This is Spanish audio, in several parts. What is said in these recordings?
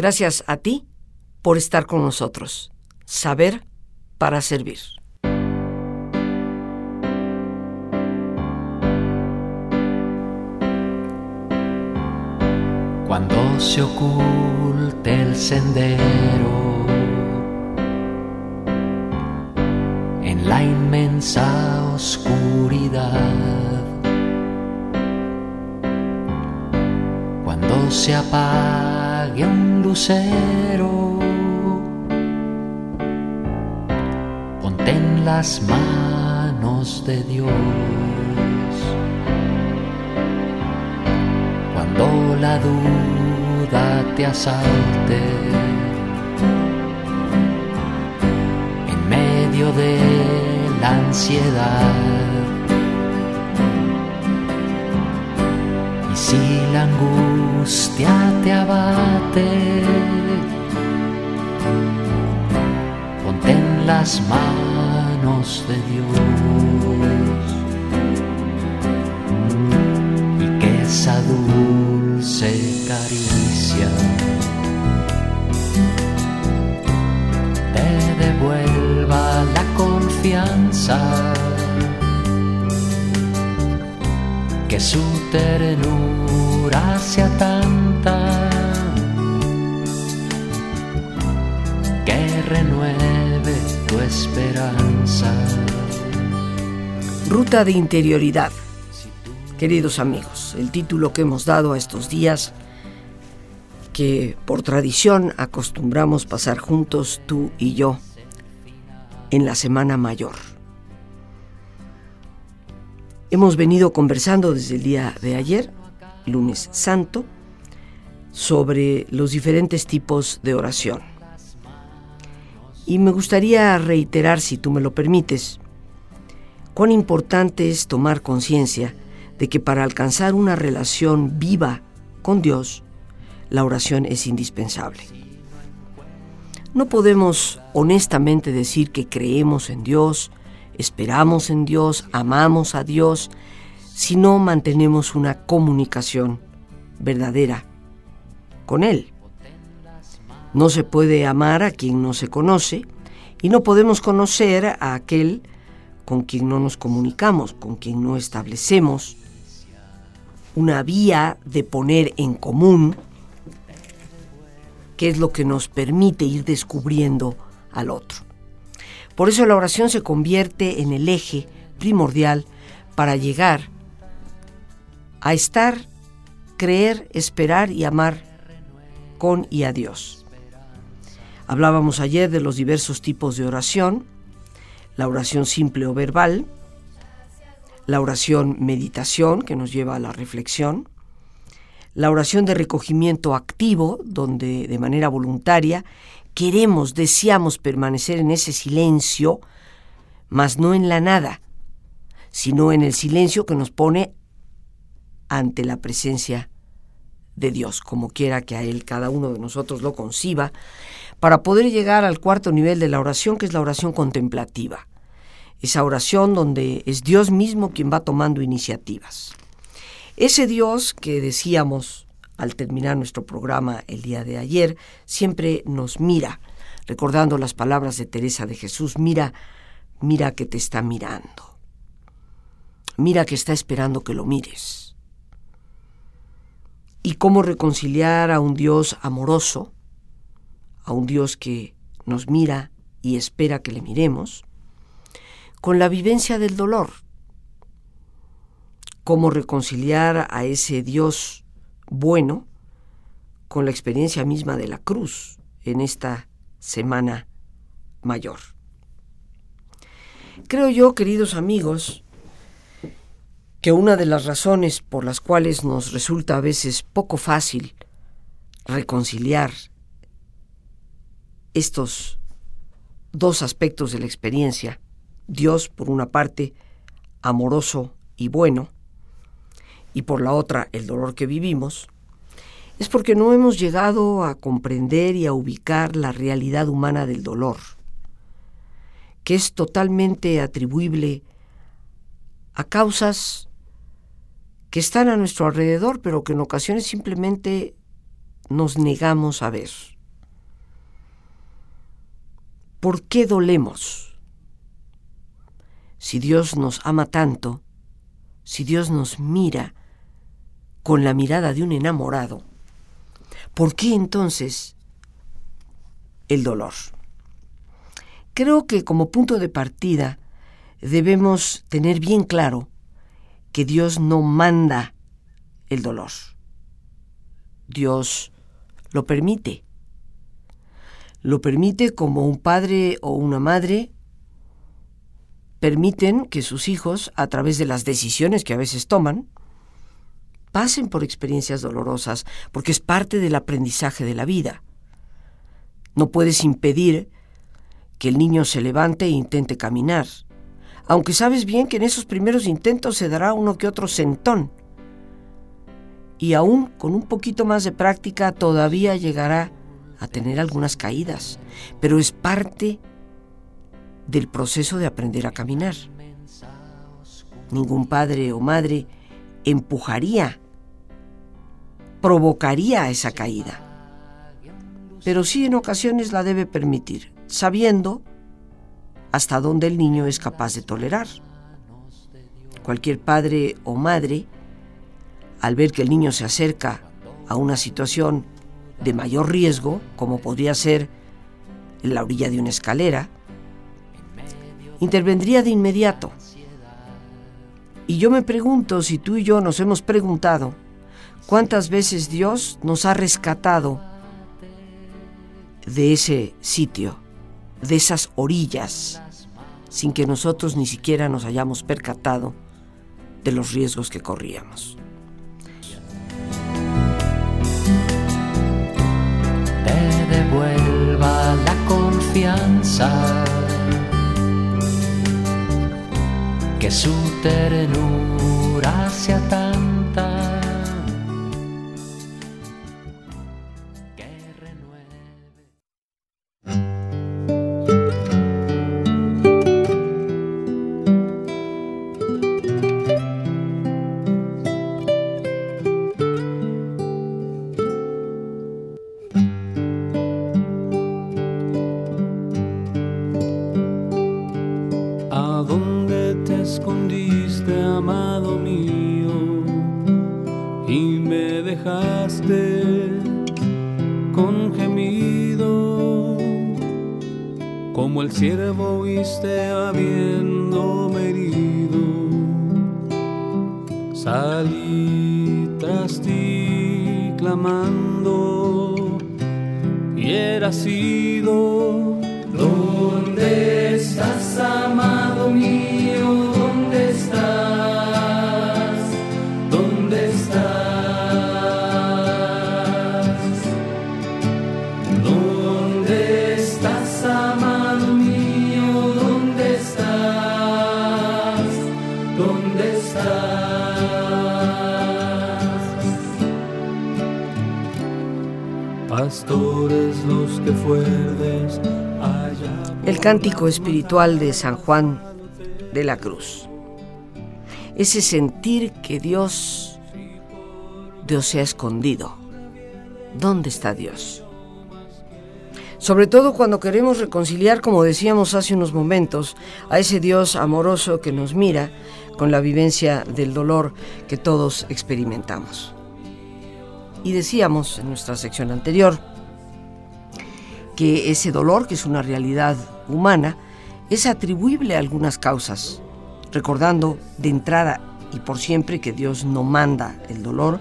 Gracias a ti por estar con nosotros. Saber para servir. Cuando se oculte el sendero en la inmensa oscuridad, cuando se apague un lucero, ponte en las manos de Dios. Cuando la duda te asalte, en medio de la ansiedad, si la angustia te abate, ponte en las manos de Dios. y que esa dulce caricia que su ternura sea tanta que renueve tu esperanza. Ruta de interioridad. Queridos amigos, el título que hemos dado a estos días que por tradición acostumbramos pasar juntos tú y yo en la Semana Mayor. Hemos venido conversando desde el día de ayer, lunes santo, sobre los diferentes tipos de oración. Y me gustaría reiterar, si tú me lo permites, cuán importante es tomar conciencia de que para alcanzar una relación viva con Dios, la oración es indispensable. No podemos honestamente decir que creemos en Dios, esperamos en Dios, amamos a Dios, si no mantenemos una comunicación verdadera con Él. No se puede amar a quien no se conoce y no podemos conocer a aquel con quien no nos comunicamos, con quien no establecemos una vía de poner en común qué es lo que nos permite ir descubriendo al otro. Por eso la oración se convierte en el eje primordial para llegar a estar, creer, esperar y amar con y a Dios. Hablábamos ayer de los diversos tipos de oración, la oración simple o verbal, la oración meditación, que nos lleva a la reflexión, la oración de recogimiento activo, donde de manera voluntaria queremos, deseamos permanecer en ese silencio, mas no en la nada, sino en el silencio que nos pone ante la presencia de Dios, como quiera que a Él cada uno de nosotros lo conciba, para poder llegar al cuarto nivel de la oración, que es la oración contemplativa. Esa oración donde es Dios mismo quien va tomando iniciativas. Ese Dios que decíamos al terminar nuestro programa el día de ayer, siempre nos mira, recordando las palabras de Teresa de Jesús, mira, mira que te está mirando. Mira que está esperando que lo mires. Y cómo reconciliar a un Dios amoroso, a un Dios que nos mira y espera que le miremos, con la vivencia del dolor. Cómo reconciliar a ese Dios bueno con la experiencia misma de la cruz en esta semana mayor. Creo yo, queridos amigos, que una de las razones por las cuales nos resulta a veces poco fácil reconciliar estos dos aspectos de la experiencia, Dios por una parte amoroso y bueno, y por la otra el dolor que vivimos, es porque no hemos llegado a comprender y a ubicar la realidad humana del dolor, que es totalmente atribuible a causas que están a nuestro alrededor, pero que en ocasiones simplemente nos negamos a ver? ¿Por qué dolemos? Si Dios nos ama tanto, si Dios nos mira con la mirada de un enamorado, ¿por qué entonces el dolor? Creo que como punto de partida debemos tener bien claro que Dios no manda el dolor. Dios lo permite. Lo permite como un padre o una madre permiten que sus hijos, a través de las decisiones que a veces toman, pasen por experiencias dolorosas, porque es parte del aprendizaje de la vida. No puedes impedir que el niño se levante e intente caminar, aunque sabes bien que en esos primeros intentos se dará uno que otro sentón. Y aún con un poquito más de práctica todavía llegará a tener algunas caídas, pero es parte del proceso de aprender a caminar. Ningún padre o madre empujaría, provocaría esa caída, pero sí en ocasiones la debe permitir, sabiendo hasta dónde el niño es capaz de tolerar. Cualquier padre o madre, al ver que el niño se acerca a una situación de mayor riesgo, como podría ser en la orilla de una escalera, intervendría de inmediato. Y yo me pregunto si tú y yo nos hemos preguntado cuántas veces Dios nos ha rescatado de ese sitio, de esas orillas, sin que nosotros ni siquiera nos hayamos percatado de los riesgos que corríamos. Te devuelva la confianza que su ternura sea tanta clamando y era sido. ¿Dónde estás, amado? El cántico espiritual de San Juan de la Cruz. Ese sentir que Dios, Dios se ha escondido. ¿Dónde está Dios? Sobre todo cuando queremos reconciliar, como decíamos hace unos momentos, a ese Dios amoroso que nos mira con la vivencia del dolor que todos experimentamos. Y decíamos en nuestra sección anterior que ese dolor, que es una realidad humana, es atribuible a algunas causas, recordando de entrada y por siempre que Dios no manda el dolor,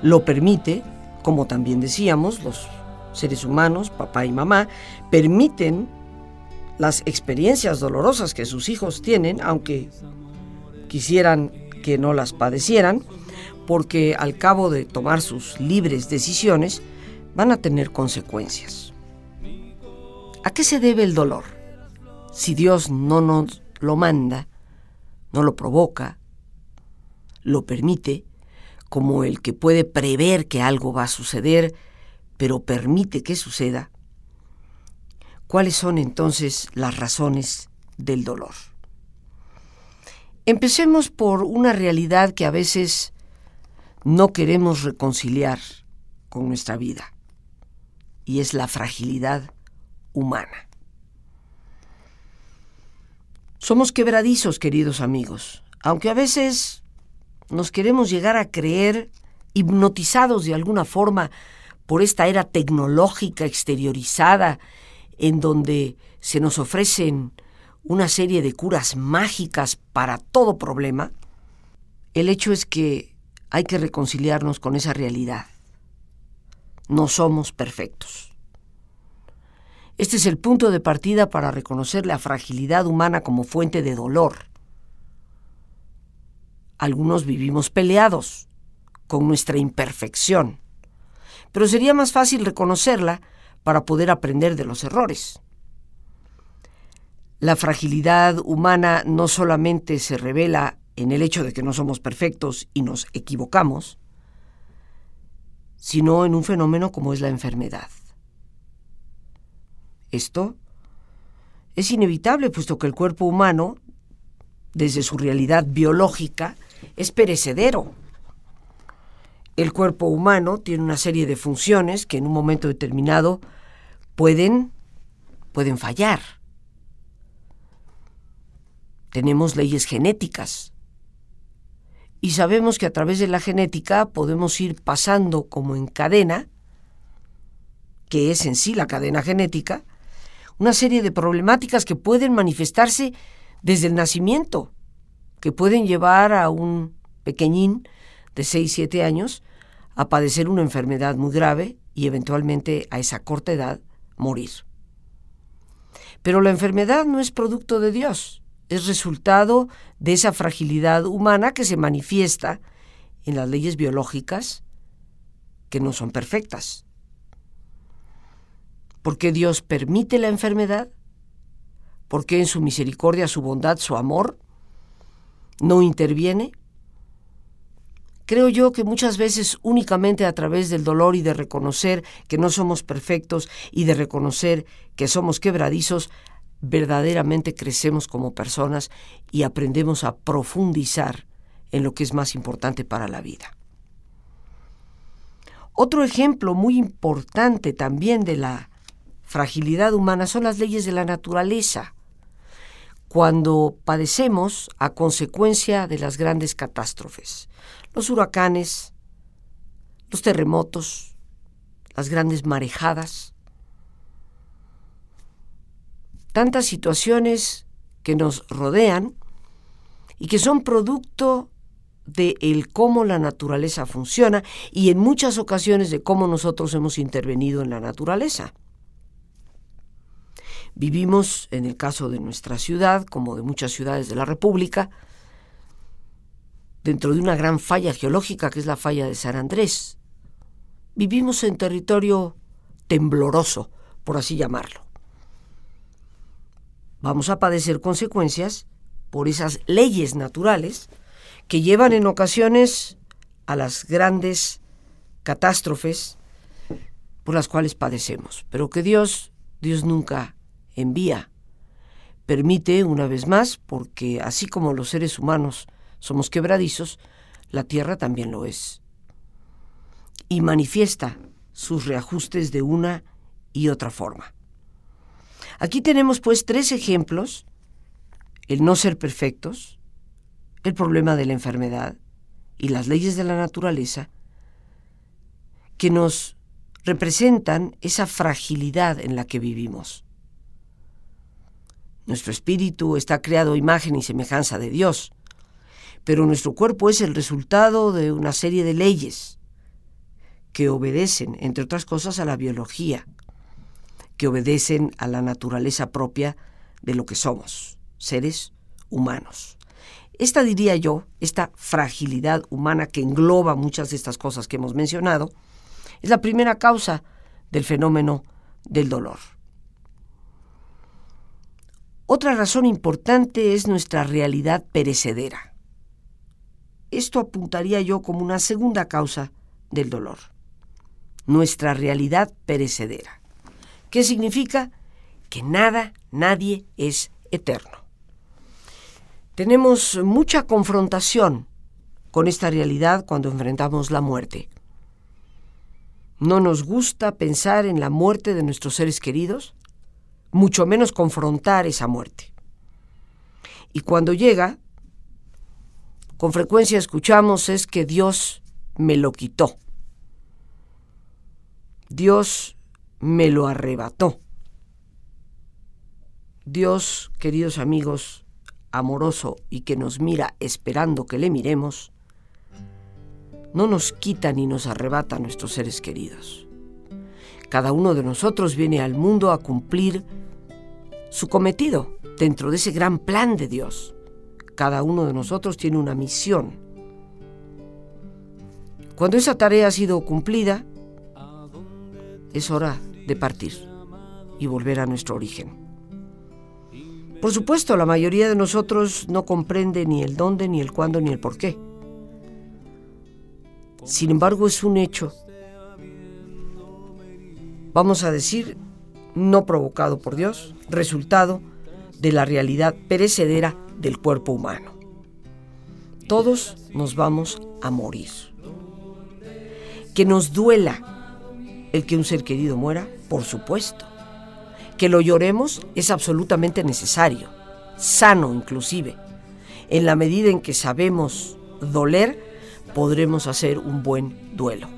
lo permite, como también decíamos, los seres humanos, papá y mamá, permiten las experiencias dolorosas que sus hijos tienen, aunque quisieran que no las padecieran, porque al cabo de tomar sus libres decisiones van a tener consecuencias. ¿A qué se debe el dolor? Si Dios no nos lo manda, no lo provoca, lo permite, como el que puede prever que algo va a suceder, pero permite que suceda, ¿cuáles son entonces las razones del dolor? Empecemos por una realidad que a veces no queremos reconciliar con nuestra vida. y es la fragilidad humana. Somos quebradizos, queridos amigos, aunque a veces nos queremos llegar a creer hipnotizados de alguna forma por esta era tecnológica exteriorizada en donde se nos ofrecen una serie de curas mágicas para todo problema, el hecho es que hay que reconciliarnos con esa realidad. No somos perfectos. Este es el punto de partida para reconocer la fragilidad humana como fuente de dolor. Algunos vivimos peleados con nuestra imperfección, pero sería más fácil reconocerla para poder aprender de los errores. La fragilidad humana no solamente se revela en el hecho de que no somos perfectos y nos equivocamos, sino en un fenómeno como es la enfermedad. Esto es inevitable puesto que el cuerpo humano, desde su realidad biológica, es perecedero. El cuerpo humano tiene una serie de funciones que en un momento determinado pueden, pueden fallar. Tenemos leyes genéticas y sabemos que a través de la genética podemos ir pasando como en cadena, que es en sí la cadena genética, una serie de problemáticas que pueden manifestarse desde el nacimiento, que pueden llevar a un pequeñín de 6, 7 años a padecer una enfermedad muy grave y eventualmente a esa corta edad morir. Pero la enfermedad no es producto de Dios, es resultado de esa fragilidad humana que se manifiesta en las leyes biológicas que no son perfectas. ¿Por qué Dios permite la enfermedad? ¿Por qué en su misericordia, su bondad, su amor no interviene? Creo yo que muchas veces únicamente a través del dolor y de reconocer que no somos perfectos y de reconocer que somos quebradizos, verdaderamente crecemos como personas y aprendemos a profundizar en lo que es más importante para la vida. Otro ejemplo muy importante también de la fragilidad humana son las leyes de la naturaleza. Cuando padecemos a consecuencia de las grandes catástrofes, los huracanes, los terremotos, las grandes marejadas, tantas situaciones que nos rodean y que son producto de el cómo la naturaleza funciona y en muchas ocasiones de cómo nosotros hemos intervenido en la naturaleza. Vivimos, en el caso de nuestra ciudad, como de muchas ciudades de la República, dentro de una gran falla geológica que es la falla de San Andrés. Vivimos en territorio tembloroso, por así llamarlo. Vamos a padecer consecuencias por esas leyes naturales que llevan en ocasiones a las grandes catástrofes por las cuales padecemos, pero que Dios, Dios nunca envía. Permite, una vez más, porque así como los seres humanos somos quebradizos, la Tierra también lo es. Y manifiesta sus reajustes de una y otra forma. Aquí tenemos pues tres ejemplos, el no ser perfectos, el problema de la enfermedad y las leyes de la naturaleza, que nos representan esa fragilidad en la que vivimos. Nuestro espíritu está creado imagen y semejanza de Dios, pero nuestro cuerpo es el resultado de una serie de leyes que obedecen, entre otras cosas, a la biología, que obedecen a la naturaleza propia de lo que somos, seres humanos. Esta diría yo, esta fragilidad humana que engloba muchas de estas cosas que hemos mencionado, es la primera causa del fenómeno del dolor. Otra razón importante es nuestra realidad perecedera. Esto apuntaría yo como una segunda causa del dolor. Nuestra realidad perecedera. ¿Qué significa? Que nada, nadie es eterno. Tenemos mucha confrontación con esta realidad cuando enfrentamos la muerte. No nos gusta pensar en la muerte de nuestros seres queridos, mucho menos confrontar esa muerte. Y cuando llega, con frecuencia escuchamos es que Dios me lo quitó. Dios me lo arrebató. Dios, queridos amigos, amoroso y que nos mira esperando que le miremos, no nos quita ni nos arrebata a nuestros seres queridos. Cada uno de nosotros viene al mundo a cumplir su cometido dentro de ese gran plan de Dios. Cada uno de nosotros tiene una misión. Cuando esa tarea ha sido cumplida, es hora de partir y volver a nuestro origen. Por supuesto, la mayoría de nosotros no comprende ni el dónde, ni el cuándo, ni el por qué. Sin embargo, es un hecho, vamos a decir, no provocado por Dios, resultado de la realidad perecedera del cuerpo humano. Todos nos vamos a morir. Que nos duela el que un ser querido muera, por supuesto. Que lo lloremos es absolutamente necesario, sano inclusive. En la medida en que sabemos doler, podremos hacer un buen duelo.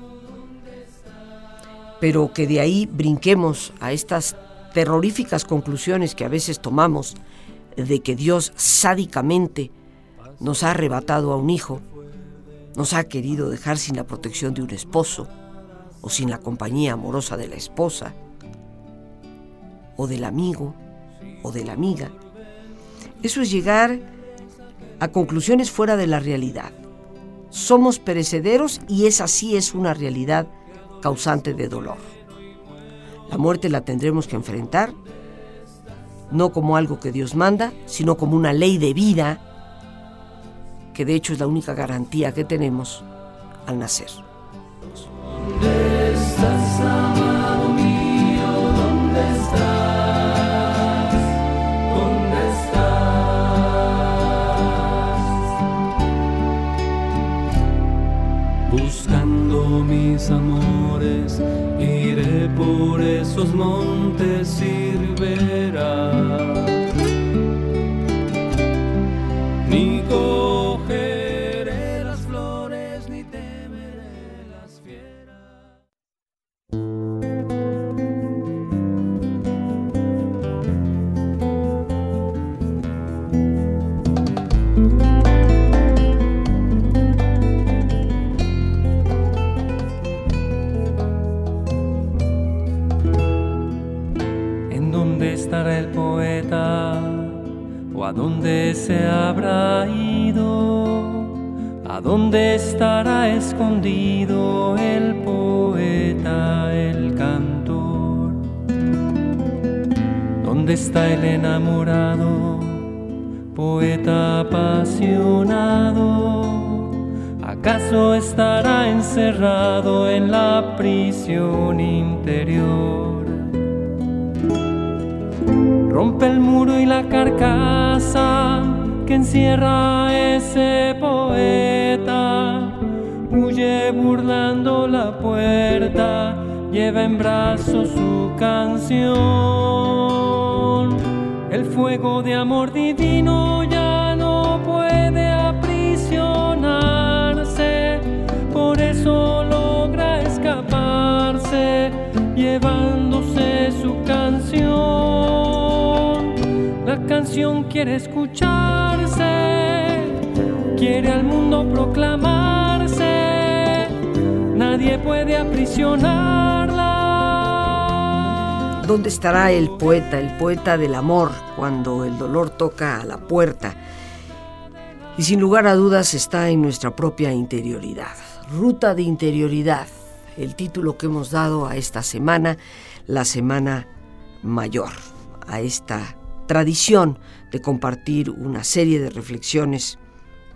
Pero que de ahí brinquemos a estas terroríficas conclusiones que a veces tomamos de que Dios sádicamente nos ha arrebatado a un hijo, nos ha querido dejar sin la protección de un esposo o sin la compañía amorosa de la esposa o del amigo o de la amiga. Eso es llegar a conclusiones fuera de la realidad. Somos perecederos y esa sí es una realidad causante de dolor. La muerte la tendremos que enfrentar no como algo que Dios manda, sino como una ley de vida, que de hecho es la única garantía que tenemos al nacer. ¿Dónde estás, amado mío? ¿Dónde estás? ¿Dónde estás? Buscando mis amores, por esos montes y riberas. Escondido el poeta, el cantor? ¿Dónde está el enamorado, poeta apasionado? ¿Acaso estará encerrado en la prisión interior? Rompe el muro y la carcasa que encierra ese burlando la puerta, lleva en brazos su canción. El fuego de amor divino ya no puede aprisionarse, por eso logra escaparse, llevándose su canción. La canción quiere escucharse, quiere al mundo proclamarse, nadie puede aprisionarla. ¿Dónde estará el poeta, el poeta del amor, cuando el dolor toca a la puerta? Y sin lugar a dudas está en nuestra propia interioridad. Ruta de interioridad, el título que hemos dado a esta semana, la Semana Mayor, a esta tradición de compartir una serie de reflexiones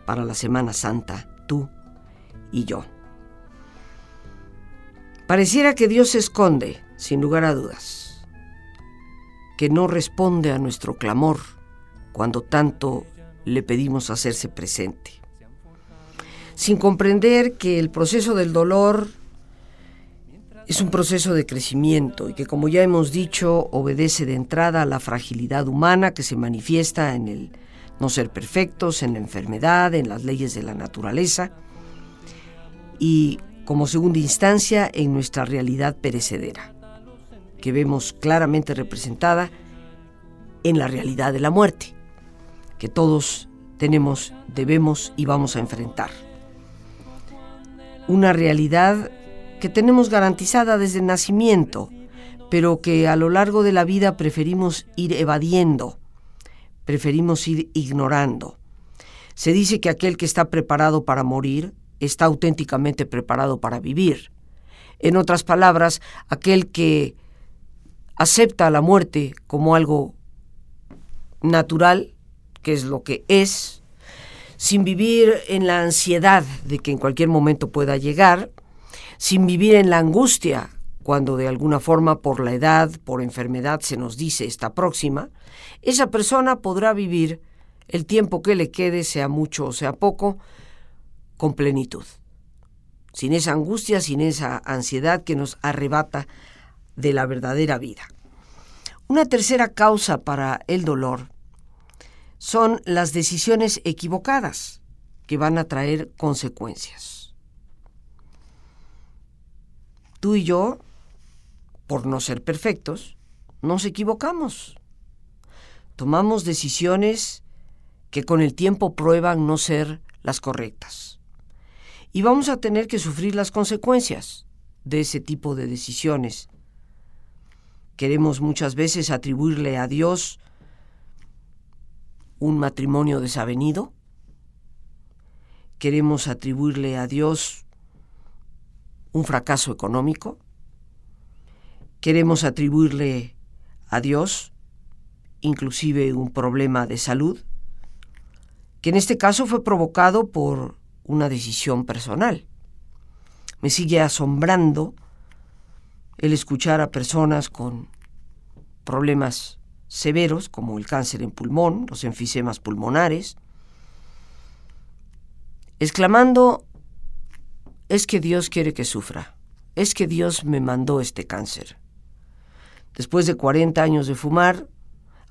para la Semana Santa, tú y yo. Pareciera que Dios se esconde, sin lugar a dudas, que no responde a nuestro clamor cuando tanto le pedimos hacerse presente, sin comprender que el proceso del dolor es un proceso de crecimiento y que, como ya hemos dicho, obedece de entrada a la fragilidad humana que se manifiesta en el no ser perfectos, en la enfermedad, en las leyes de la naturaleza. Y, como segunda instancia, en nuestra realidad perecedera, que vemos claramente representada en la realidad de la muerte, que todos tenemos, debemos y vamos a enfrentar. Una realidad que tenemos garantizada desde el nacimiento, pero que a lo largo de la vida preferimos ir evadiendo, preferimos ir ignorando. Se dice que aquel que está preparado para morir está auténticamente preparado para vivir. En otras palabras, aquel que acepta la muerte como algo natural, que es lo que es, sin vivir en la ansiedad de que en cualquier momento pueda llegar, sin vivir en la angustia cuando de alguna forma por la edad, por enfermedad se nos dice está próxima, esa persona podrá vivir el tiempo que le quede, sea mucho o sea poco, con plenitud, sin esa angustia, sin esa ansiedad que nos arrebata de la verdadera vida. Una tercera causa para el dolor son las decisiones equivocadas que van a traer consecuencias. Tú y yo, por no ser perfectos, nos equivocamos. Tomamos decisiones que con el tiempo prueban no ser las correctas. Y vamos a tener que sufrir las consecuencias de ese tipo de decisiones. Queremos muchas veces atribuirle a Dios un matrimonio desavenido. Queremos atribuirle a Dios un fracaso económico. Queremos atribuirle a Dios inclusive un problema de salud, que en este caso fue provocado por una decisión personal. Me sigue asombrando el escuchar a personas con problemas severos como el cáncer en pulmón, los enfisemas pulmonares, exclamando, es que Dios quiere que sufra, es que Dios me mandó este cáncer. Después de 40 años de fumar,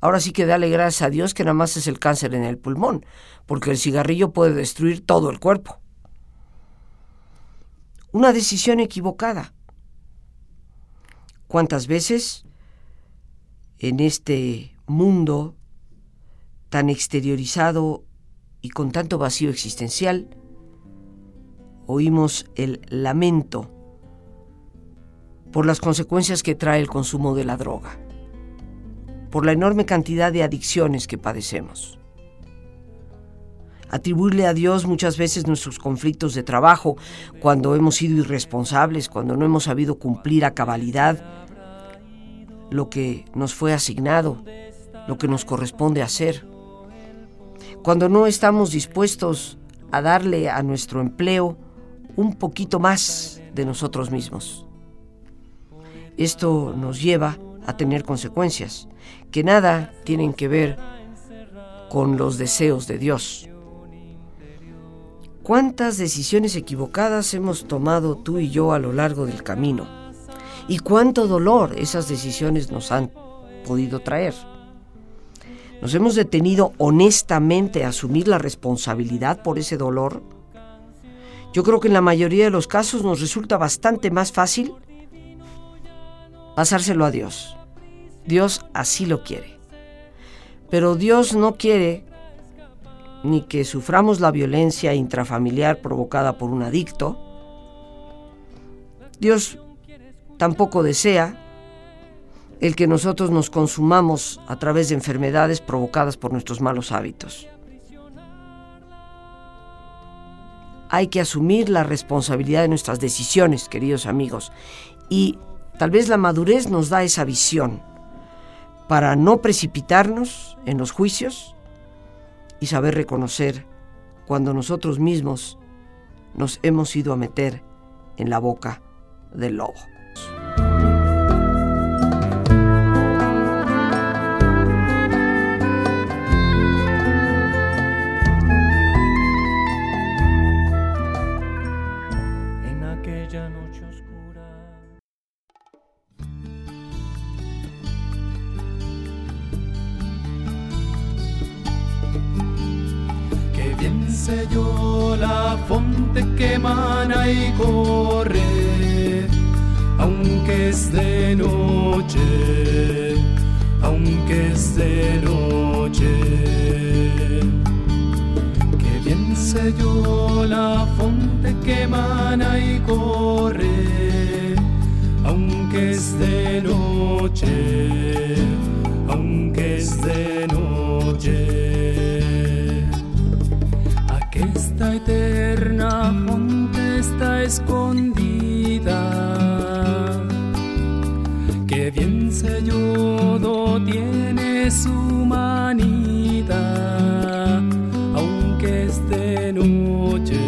ahora sí que dale gracias a Dios que nada más es el cáncer en el pulmón, porque el cigarrillo puede destruir todo el cuerpo. Una decisión equivocada. ¿Cuántas veces en este mundo tan exteriorizado y con tanto vacío existencial, oímos el lamento por las consecuencias que trae el consumo de la droga, por la enorme cantidad de adicciones que padecemos. Atribuirle a Dios muchas veces nuestros conflictos de trabajo, cuando hemos sido irresponsables, cuando no hemos sabido cumplir a cabalidad lo que nos fue asignado, lo que nos corresponde hacer. Cuando no estamos dispuestos a darle a nuestro empleo un poquito más de nosotros mismos. Esto nos lleva a tener consecuencias que nada tienen que ver con los deseos de Dios. ¿Cuántas decisiones equivocadas hemos tomado tú y yo a lo largo del camino? ¿Y cuánto dolor esas decisiones nos han podido traer? ¿Nos hemos detenido honestamente a asumir la responsabilidad por ese dolor? Yo creo que en la mayoría de los casos nos resulta bastante más fácil pasárselo a Dios. Dios así lo quiere. Pero Dios no quiere ni que suframos la violencia intrafamiliar provocada por un adicto. Dios tampoco desea el que nosotros nos consumamos a través de enfermedades provocadas por nuestros malos hábitos. Hay que asumir la responsabilidad de nuestras decisiones, queridos amigos, y tal vez la madurez nos da esa visión para no precipitarnos en los juicios y saber reconocer cuando nosotros mismos nos hemos ido a meter en la boca del lobo. Fonte que emana y corre, aunque es de noche, aunque es de noche. Que bien yo la fonte que emana y corre, aunque es de noche, aunque es de noche. Aquesta eterna está escondida, que bien sellado tiene su manida, aunque es de noche,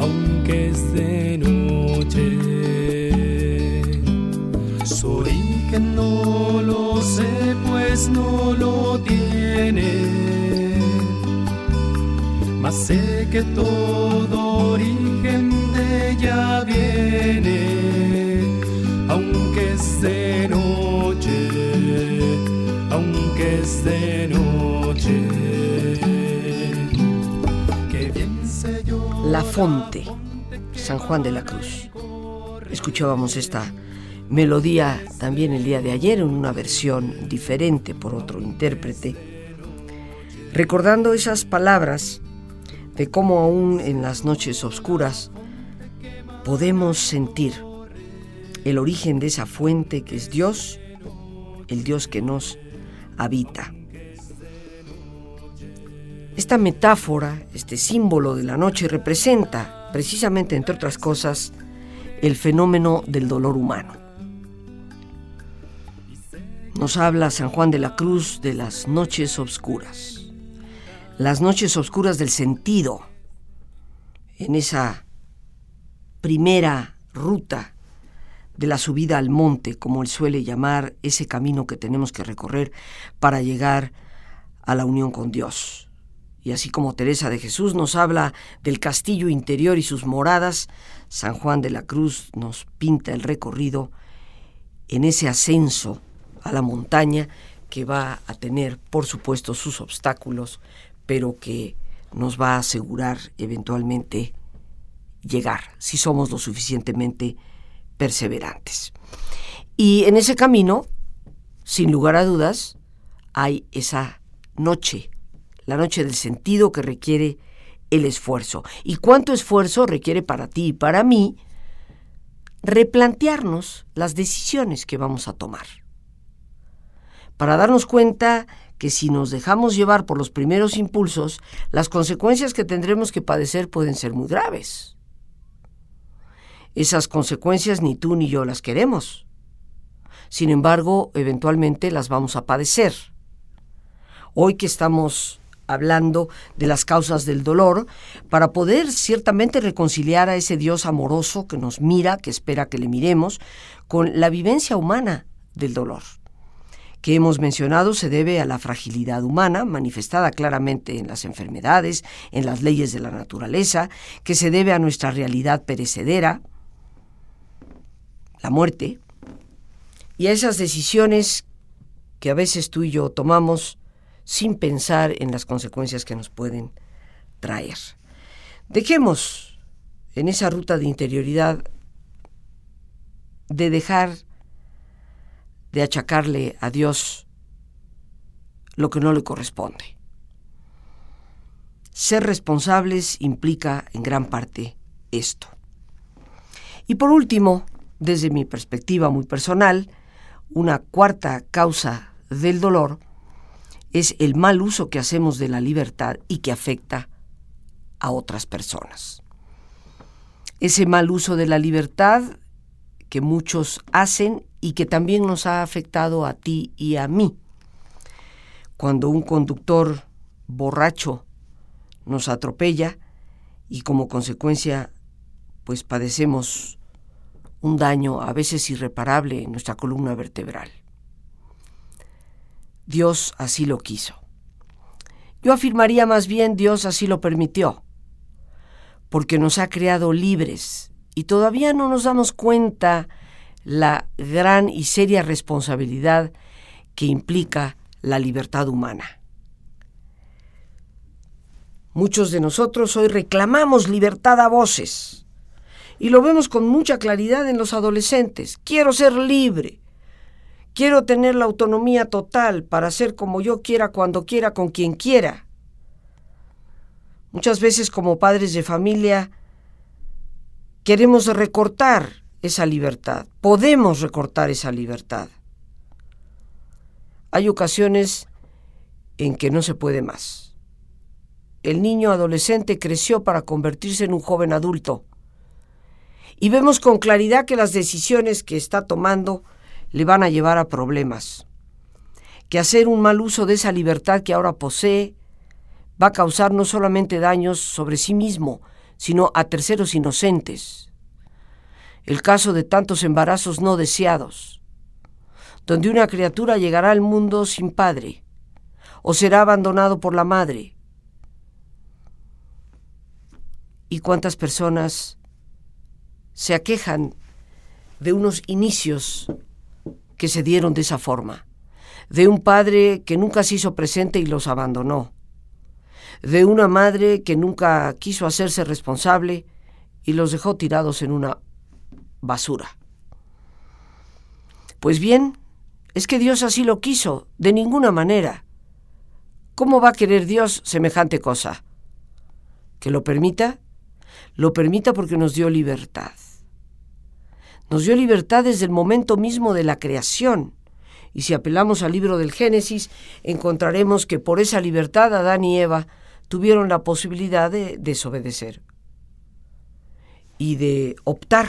aunque es de noche. Soy que no lo sé, pues no lo tiene mas sé que todo La Fonte, San Juan de la Cruz. Escuchábamos esta melodía también el día de ayer en una versión diferente por otro intérprete, recordando esas palabras de cómo aún en las noches oscuras podemos sentir el origen de esa fuente que es Dios, el Dios que nos habita. Esta metáfora, este símbolo de la noche representa precisamente, entre otras cosas, el fenómeno del dolor humano. Nos habla San Juan de la Cruz de las noches oscuras, las noches oscuras del sentido, en esa primera ruta de la subida al monte, como él suele llamar ese camino que tenemos que recorrer para llegar a la unión con Dios. Y así como Teresa de Jesús nos habla del castillo interior y sus moradas, San Juan de la Cruz nos pinta el recorrido en ese ascenso a la montaña que va a tener, por supuesto, sus obstáculos, pero que nos va a asegurar eventualmente llegar, si somos lo suficientemente perseverantes. Y en ese camino, sin lugar a dudas, hay esa noche, la noche del sentido que requiere el esfuerzo. ¿Y cuánto esfuerzo requiere para ti y para mí replantearnos las decisiones que vamos a tomar? Para darnos cuenta que si nos dejamos llevar por los primeros impulsos, las consecuencias que tendremos que padecer pueden ser muy graves. Esas consecuencias ni tú ni yo las queremos. Sin embargo, eventualmente las vamos a padecer. Hoy que estamos hablando de las causas del dolor, para poder ciertamente reconciliar a ese Dios amoroso que nos mira, que espera que le miremos, con la vivencia humana del dolor que hemos mencionado se debe a la fragilidad humana, manifestada claramente en las enfermedades, en las leyes de la naturaleza, que se debe a nuestra realidad perecedera, la muerte, y a esas decisiones que a veces tú y yo tomamos sin pensar en las consecuencias que nos pueden traer. Dejemos en esa ruta de interioridad de dejar de achacarle a Dios lo que no le corresponde. Ser responsables implica en gran parte esto. Y por último, desde mi perspectiva muy personal, una cuarta causa del dolor es el mal uso que hacemos de la libertad y que afecta a otras personas. Ese mal uso de la libertad que muchos hacen y que también nos ha afectado a ti y a mí. Cuando un conductor borracho nos atropella y como consecuencia pues padecemos un daño a veces irreparable en nuestra columna vertebral. Dios así lo quiso. Yo afirmaría más bien Dios así lo permitió, porque nos ha creado libres y todavía no nos damos cuenta la gran y seria responsabilidad que implica la libertad humana. Muchos de nosotros hoy reclamamos libertad a voces y lo vemos con mucha claridad en los adolescentes. Quiero ser libre. Quiero tener la autonomía total para hacer como yo quiera, cuando quiera, con quien quiera. Muchas veces como padres de familia queremos recortar esa libertad. Podemos recortar esa libertad. Hay ocasiones en que no se puede más. El niño adolescente creció para convertirse en un joven adulto. Y vemos con claridad que las decisiones que está tomando le van a llevar a problemas. Que hacer un mal uso de esa libertad que ahora posee va a causar no solamente daños sobre sí mismo, sino a terceros inocentes. El caso de tantos embarazos no deseados, donde una criatura llegará al mundo sin padre o será abandonado por la madre. ¿Y cuántas personas se aquejan de unos inicios que se dieron de esa forma? De un padre que nunca se hizo presente y los abandonó. De una madre que nunca quiso hacerse responsable y los dejó tirados en una basura. Pues bien, es que Dios así lo quiso, de ninguna manera. ¿Cómo va a querer Dios semejante cosa? ¿Que lo permita? Lo permita porque nos dio libertad. Nos dio libertad desde el momento mismo de la creación. Y si apelamos al libro del Génesis, encontraremos que por esa libertad Adán y Eva tuvieron la posibilidad de desobedecer y de optar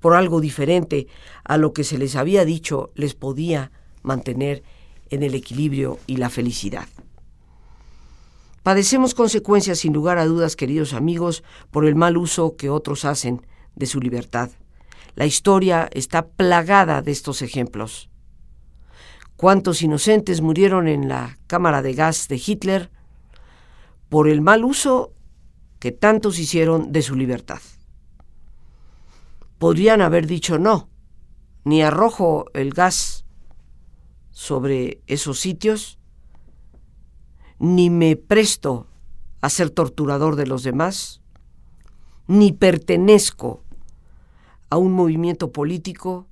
por algo diferente a lo que se les había dicho les podía mantener en el equilibrio y la felicidad. Padecemos consecuencias sin lugar a dudas, queridos amigos, por el mal uso que otros hacen de su libertad. La historia está plagada de estos ejemplos. ¿Cuántos inocentes murieron en la cámara de gas de Hitler por el mal uso que tantos hicieron de su libertad? podrían haber dicho no, ni arrojo el gas sobre esos sitios, ni me presto a ser torturador de los demás, ni pertenezco a un movimiento político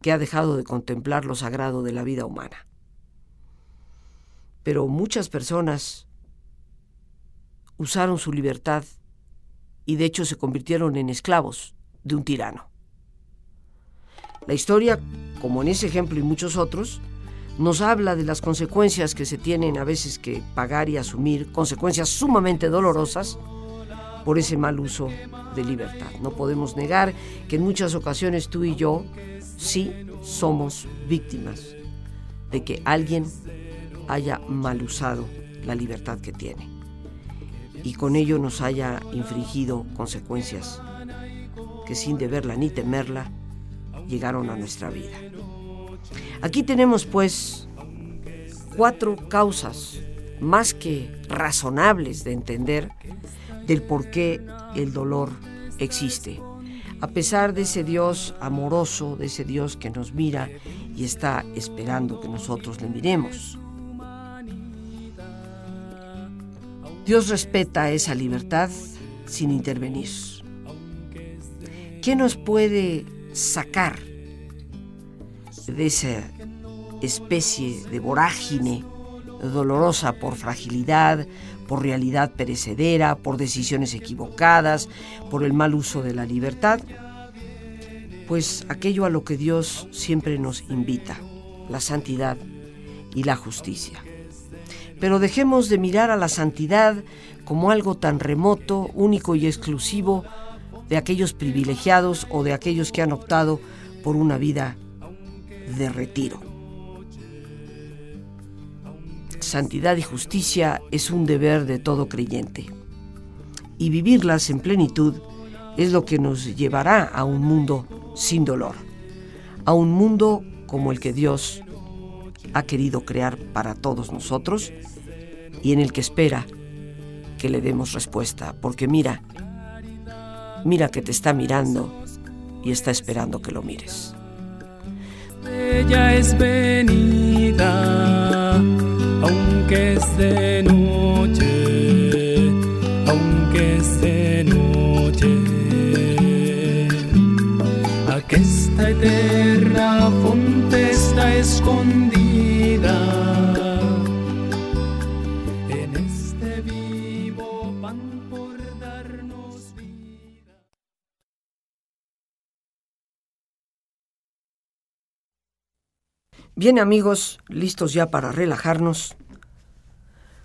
que ha dejado de contemplar lo sagrado de la vida humana. Pero muchas personas usaron su libertad y de hecho se convirtieron en esclavos de un tirano. La historia, como en ese ejemplo y muchos otros, nos habla de las consecuencias que se tienen a veces que pagar y asumir, consecuencias sumamente dolorosas por ese mal uso de libertad. No podemos negar que en muchas ocasiones tú y yo sí somos víctimas de que alguien haya mal usado la libertad que tiene y con ello nos haya infringido consecuencias que sin deberla ni temerla llegaron a nuestra vida. Aquí tenemos pues cuatro causas más que razonables de entender del por qué el dolor existe. A pesar de ese Dios amoroso, de ese Dios que nos mira y está esperando que nosotros le miremos. Dios respeta esa libertad sin intervenir. ¿Qué nos puede sacar de esa especie de vorágine dolorosa por fragilidad, por realidad perecedera, por decisiones equivocadas, por el mal uso de la libertad? Pues aquello a lo que Dios siempre nos invita, la santidad y la justicia pero dejemos de mirar a la santidad como algo tan remoto, único y exclusivo de aquellos privilegiados o de aquellos que han optado por una vida de retiro. Santidad y justicia es un deber de todo creyente. Y vivirlas en plenitud es lo que nos llevará a un mundo sin dolor, a un mundo como el que Dios ha querido crear para todos nosotros y en el que espera que le demos respuesta, porque mira, mira que te está mirando y está esperando que lo mires. Ella es venida, es noche, aunque es de noche, aquesta eterna fonte está escondida. Este Bien amigos, listos ya para relajarnos,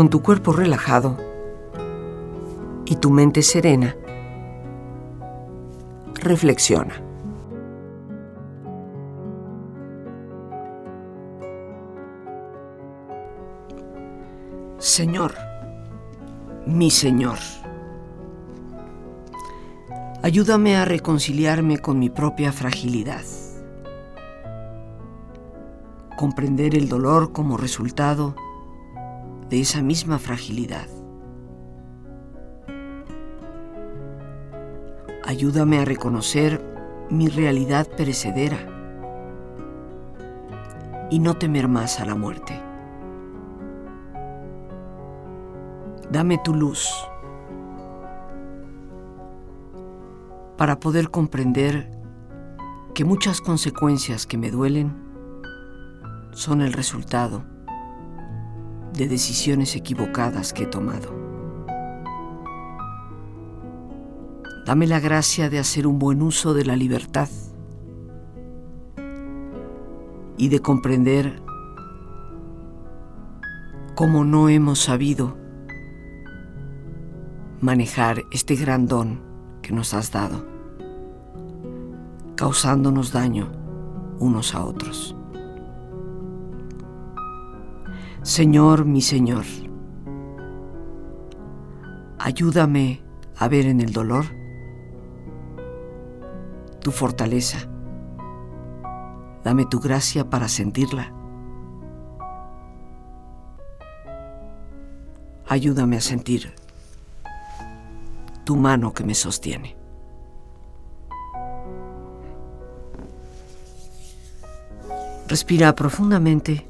con tu cuerpo relajado y tu mente serena, reflexiona. Señor, mi Señor, ayúdame a reconciliarme con mi propia fragilidad, comprender el dolor como resultado de esa misma fragilidad. Ayúdame a reconocer mi realidad perecedera y no temer más a la muerte. Dame tu luz para poder comprender que muchas consecuencias que me duelen son el resultado de decisiones equivocadas que he tomado. Dame la gracia de hacer un buen uso de la libertad y de comprender cómo no hemos sabido manejar este gran don que nos has dado, causándonos daño unos a otros. Señor, mi Señor, ayúdame a ver en el dolor tu fortaleza. Dame tu gracia para sentirla. Ayúdame a sentir tu mano que me sostiene. Respira profundamente,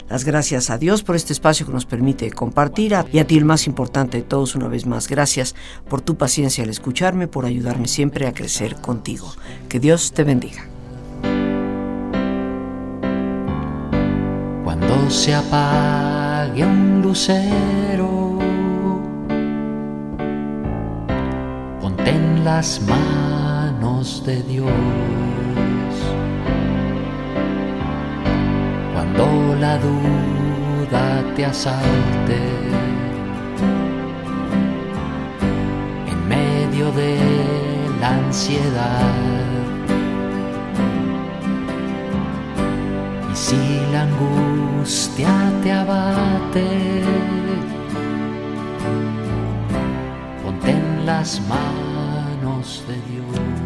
Las gracias a Dios por este espacio que nos permite compartir y a ti el más importante de todos una vez más. Gracias por tu paciencia al escucharme, por ayudarme siempre a crecer contigo. Que Dios te bendiga. Cuando se apague un lucero, ponte en las manos de Dios. Cuando la duda te asalte, en medio de la ansiedad, y si la angustia te abate, ponte en las manos de Dios.